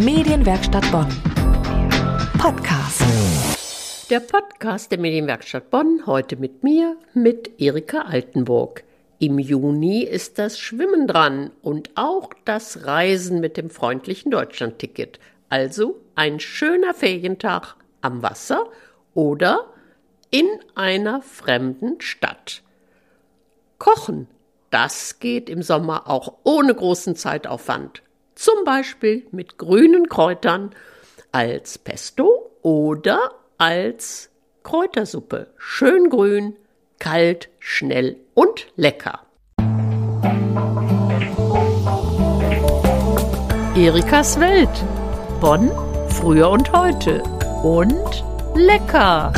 Medienwerkstatt Bonn. Podcast. Der Podcast der Medienwerkstatt Bonn heute mit mir, mit Erika Altenburg. Im Juni ist das Schwimmen dran und auch das Reisen mit dem freundlichen Deutschlandticket. Also ein schöner Ferientag am Wasser oder in einer fremden Stadt. Kochen, das geht im Sommer auch ohne großen Zeitaufwand zum Beispiel mit grünen Kräutern als Pesto oder als Kräutersuppe. Schön grün, kalt, schnell und lecker. Erikas Welt. Bonn, früher und heute. Und lecker.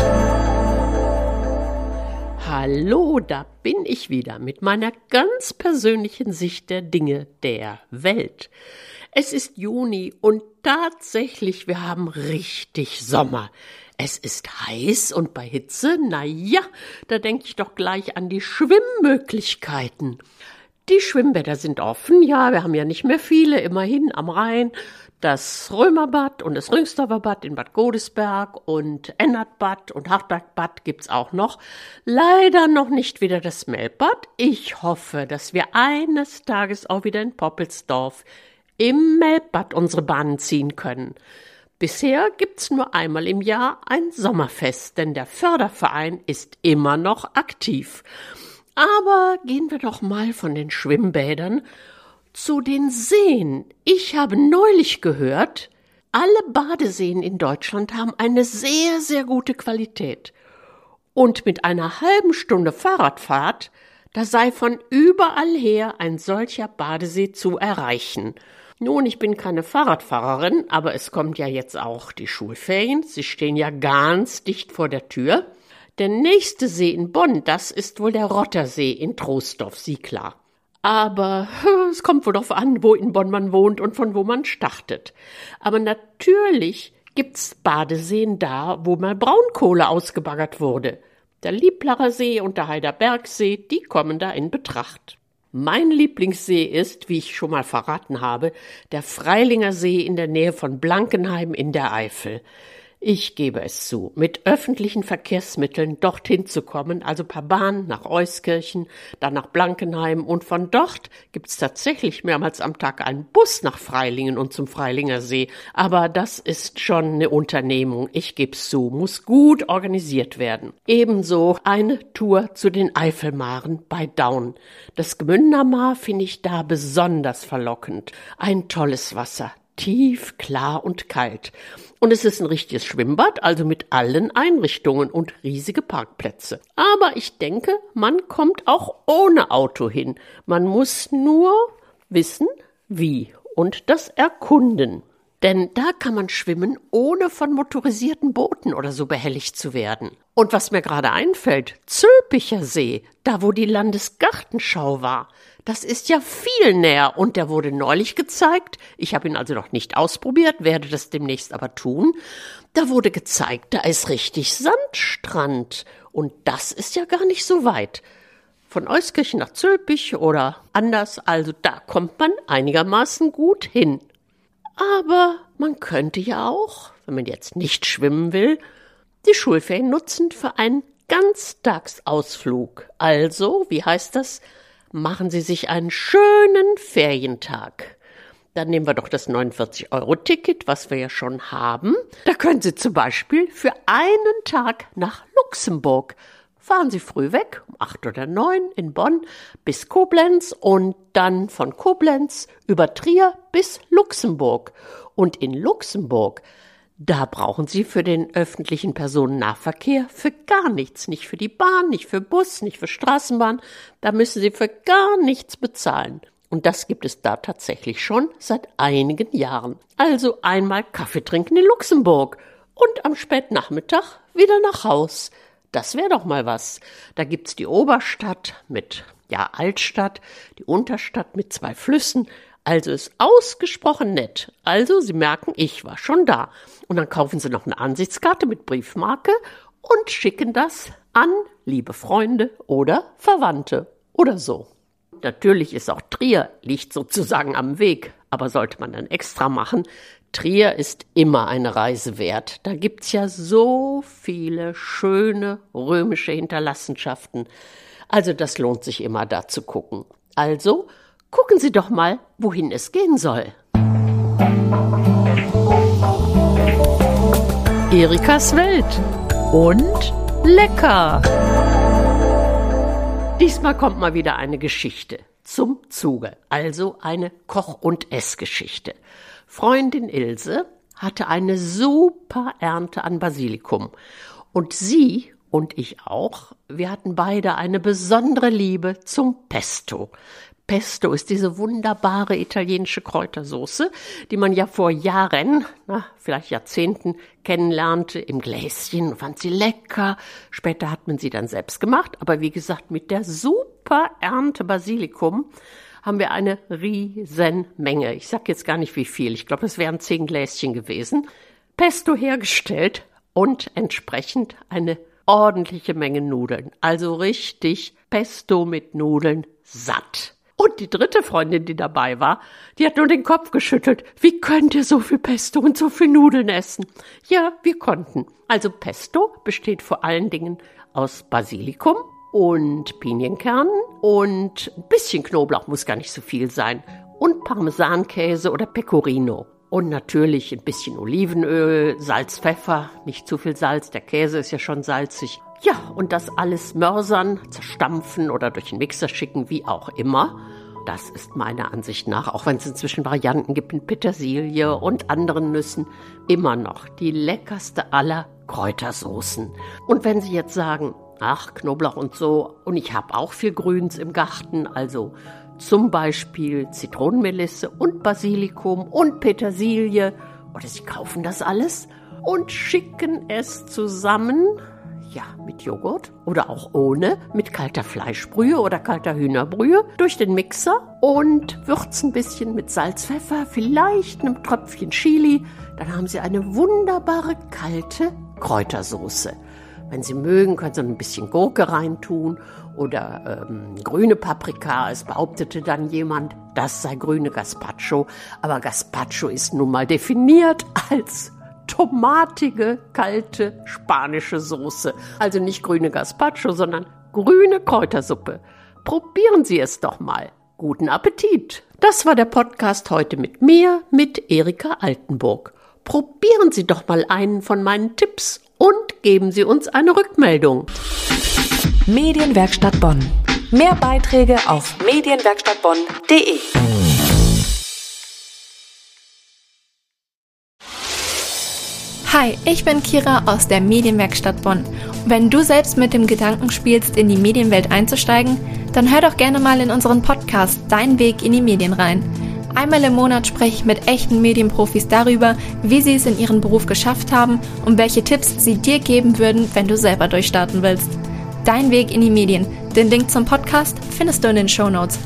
Hallo, da bin ich wieder mit meiner ganz persönlichen Sicht der Dinge der Welt. Es ist Juni und tatsächlich, wir haben richtig Sommer. Es ist heiß und bei Hitze, na ja, da denke ich doch gleich an die Schwimmmöglichkeiten. Die Schwimmbäder sind offen, ja, wir haben ja nicht mehr viele, immerhin am Rhein. Das Römerbad und das Rüngsdorfer in Bad Godesberg und Ennertbad und Hartbergbad gibt's auch noch. Leider noch nicht wieder das Melbad. Ich hoffe, dass wir eines Tages auch wieder in Poppelsdorf im Melbad unsere Bahnen ziehen können. Bisher gibt's nur einmal im Jahr ein Sommerfest, denn der Förderverein ist immer noch aktiv. Aber gehen wir doch mal von den Schwimmbädern zu den Seen. Ich habe neulich gehört, alle Badeseen in Deutschland haben eine sehr, sehr gute Qualität. Und mit einer halben Stunde Fahrradfahrt, da sei von überall her ein solcher Badesee zu erreichen. Nun, ich bin keine Fahrradfahrerin, aber es kommt ja jetzt auch die Schulferien. Sie stehen ja ganz dicht vor der Tür. Der nächste See in Bonn, das ist wohl der Rottersee in Troisdorf, Sie. Aber es kommt wohl darauf an, wo in Bonn man wohnt und von wo man startet. Aber natürlich gibt's Badeseen da, wo mal Braunkohle ausgebaggert wurde. Der Lieplacher See und der Heiderbergsee, die kommen da in Betracht. Mein Lieblingssee ist, wie ich schon mal verraten habe, der Freilinger See in der Nähe von Blankenheim in der Eifel. Ich gebe es zu, mit öffentlichen Verkehrsmitteln dorthin zu kommen, also per Bahn nach Euskirchen, dann nach Blankenheim und von dort gibt's tatsächlich mehrmals am Tag einen Bus nach Freilingen und zum Freilinger See. Aber das ist schon eine Unternehmung, ich geb's zu, muss gut organisiert werden. Ebenso eine Tour zu den Eifelmaren bei Daun. Das Gmünder Maar finde ich da besonders verlockend. Ein tolles Wasser, tief, klar und kalt. Und es ist ein richtiges Schwimmbad, also mit allen Einrichtungen und riesige Parkplätze. Aber ich denke, man kommt auch ohne Auto hin. Man muss nur wissen, wie und das erkunden. Denn da kann man schwimmen, ohne von motorisierten Booten oder so behelligt zu werden. Und was mir gerade einfällt, Zülpicher See, da wo die Landesgartenschau war, das ist ja viel näher und der wurde neulich gezeigt. Ich habe ihn also noch nicht ausprobiert, werde das demnächst aber tun. Da wurde gezeigt, da ist richtig Sandstrand und das ist ja gar nicht so weit. Von Euskirchen nach Zülpich oder anders, also da kommt man einigermaßen gut hin. Aber man könnte ja auch, wenn man jetzt nicht schwimmen will, die Schulferien nutzen für einen Ganztagsausflug. Also, wie heißt das? machen Sie sich einen schönen Ferientag. Dann nehmen wir doch das 49-Euro-Ticket, was wir ja schon haben. Da können Sie zum Beispiel für einen Tag nach Luxemburg. Fahren Sie früh weg, um acht oder neun in Bonn bis Koblenz und dann von Koblenz über Trier bis Luxemburg. Und in Luxemburg da brauchen Sie für den öffentlichen Personennahverkehr für gar nichts, nicht für die Bahn, nicht für Bus, nicht für Straßenbahn, da müssen Sie für gar nichts bezahlen. Und das gibt es da tatsächlich schon seit einigen Jahren. Also einmal Kaffee trinken in Luxemburg und am Spätnachmittag wieder nach Haus. Das wäre doch mal was. Da gibt's die Oberstadt mit, ja, Altstadt, die Unterstadt mit zwei Flüssen, also ist ausgesprochen nett. Also, Sie merken, ich war schon da. Und dann kaufen Sie noch eine Ansichtskarte mit Briefmarke und schicken das an liebe Freunde oder Verwandte oder so. Natürlich ist auch Trier, liegt sozusagen am Weg, aber sollte man dann extra machen, Trier ist immer eine Reise wert. Da gibt's ja so viele schöne römische Hinterlassenschaften. Also das lohnt sich immer da zu gucken. Also gucken Sie doch mal, wohin es gehen soll. Erikas Welt und lecker. Diesmal kommt mal wieder eine Geschichte zum Zuge, also eine Koch- und Essgeschichte. Freundin Ilse hatte eine super Ernte an Basilikum und sie und ich auch, wir hatten beide eine besondere Liebe zum Pesto. Pesto ist diese wunderbare italienische Kräutersoße, die man ja vor Jahren, na, vielleicht Jahrzehnten kennenlernte im Gläschen fand sie lecker. Später hat man sie dann selbst gemacht, aber wie gesagt, mit der super Ernte Basilikum haben wir eine riesen Menge. Ich sag jetzt gar nicht wie viel. Ich glaube, es wären zehn Gläschen gewesen. Pesto hergestellt und entsprechend eine ordentliche Menge Nudeln. Also richtig Pesto mit Nudeln satt. Und die dritte Freundin, die dabei war, die hat nur den Kopf geschüttelt. Wie könnt ihr so viel Pesto und so viel Nudeln essen? Ja, wir konnten. Also Pesto besteht vor allen Dingen aus Basilikum, und Pinienkernen und ein bisschen Knoblauch muss gar nicht so viel sein und Parmesankäse oder Pecorino. Und natürlich ein bisschen Olivenöl, Salz, Pfeffer, nicht zu viel Salz, der Käse ist ja schon salzig. Ja, und das alles mörsern, zerstampfen oder durch den Mixer schicken, wie auch immer. Das ist meiner Ansicht nach, auch wenn es inzwischen Varianten gibt mit Petersilie und anderen Nüssen, immer noch die leckerste aller Kräutersoßen. Und wenn Sie jetzt sagen, ach, Knoblauch und so. Und ich habe auch viel Grüns im Garten, also zum Beispiel Zitronenmelisse und Basilikum und Petersilie. Oder sie kaufen das alles und schicken es zusammen, ja, mit Joghurt oder auch ohne, mit kalter Fleischbrühe oder kalter Hühnerbrühe durch den Mixer und würzen ein bisschen mit Salz, Pfeffer, vielleicht einem Tröpfchen Chili. Dann haben sie eine wunderbare kalte Kräutersoße. Wenn Sie mögen, können Sie ein bisschen Gurke reintun oder ähm, grüne Paprika. Es behauptete dann jemand, das sei grüne Gazpacho. Aber Gazpacho ist nun mal definiert als tomatige, kalte spanische Soße. Also nicht grüne Gazpacho, sondern grüne Kräutersuppe. Probieren Sie es doch mal. Guten Appetit! Das war der Podcast heute mit mir, mit Erika Altenburg. Probieren Sie doch mal einen von meinen Tipps und geben Sie uns eine Rückmeldung. Medienwerkstatt Bonn. Mehr Beiträge auf medienwerkstattbonn.de. Hi, ich bin Kira aus der Medienwerkstatt Bonn. Wenn du selbst mit dem Gedanken spielst, in die Medienwelt einzusteigen, dann hör doch gerne mal in unseren Podcast Dein Weg in die Medien rein. Einmal im Monat spreche ich mit echten Medienprofis darüber, wie sie es in ihrem Beruf geschafft haben und welche Tipps sie dir geben würden, wenn du selber durchstarten willst. Dein Weg in die Medien. Den Link zum Podcast findest du in den Show Notes.